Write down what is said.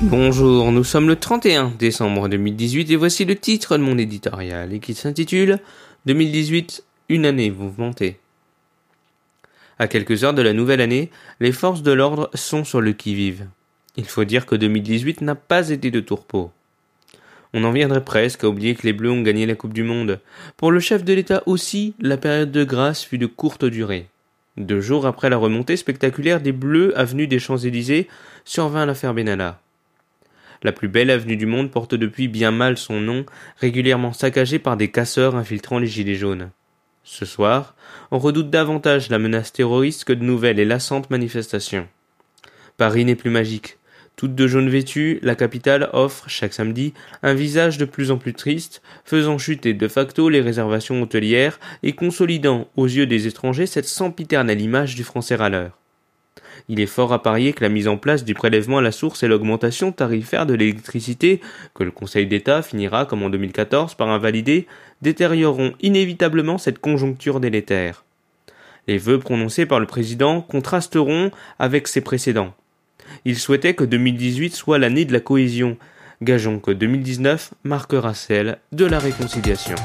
Bonjour, nous sommes le 31 décembre 2018 et voici le titre de mon éditorial et qui s'intitule 2018, une année mouvementée. À quelques heures de la nouvelle année, les forces de l'ordre sont sur le qui-vive. Il faut dire que 2018 n'a pas été de tourpeau. On en viendrait presque à oublier que les Bleus ont gagné la Coupe du Monde. Pour le chef de l'État aussi, la période de grâce fut de courte durée. Deux jours après la remontée spectaculaire des Bleus avenue des Champs-Élysées, survint l'affaire Benalla. La plus belle avenue du monde porte depuis bien mal son nom, régulièrement saccagée par des casseurs infiltrant les gilets jaunes. Ce soir, on redoute davantage la menace terroriste que de nouvelles et lassantes manifestations. Paris n'est plus magique. Toute de jaune vêtue, la capitale offre, chaque samedi, un visage de plus en plus triste, faisant chuter de facto les réservations hôtelières et consolidant aux yeux des étrangers cette sempiternelle image du français râleur. Il est fort à parier que la mise en place du prélèvement à la source et l'augmentation tarifaire de l'électricité, que le Conseil d'État finira, comme en 2014, par invalider, détérioreront inévitablement cette conjoncture délétère. Les vœux prononcés par le président contrasteront avec ses précédents. Il souhaitait que 2018 soit l'année de la cohésion. Gageons que 2019 marquera celle de la réconciliation.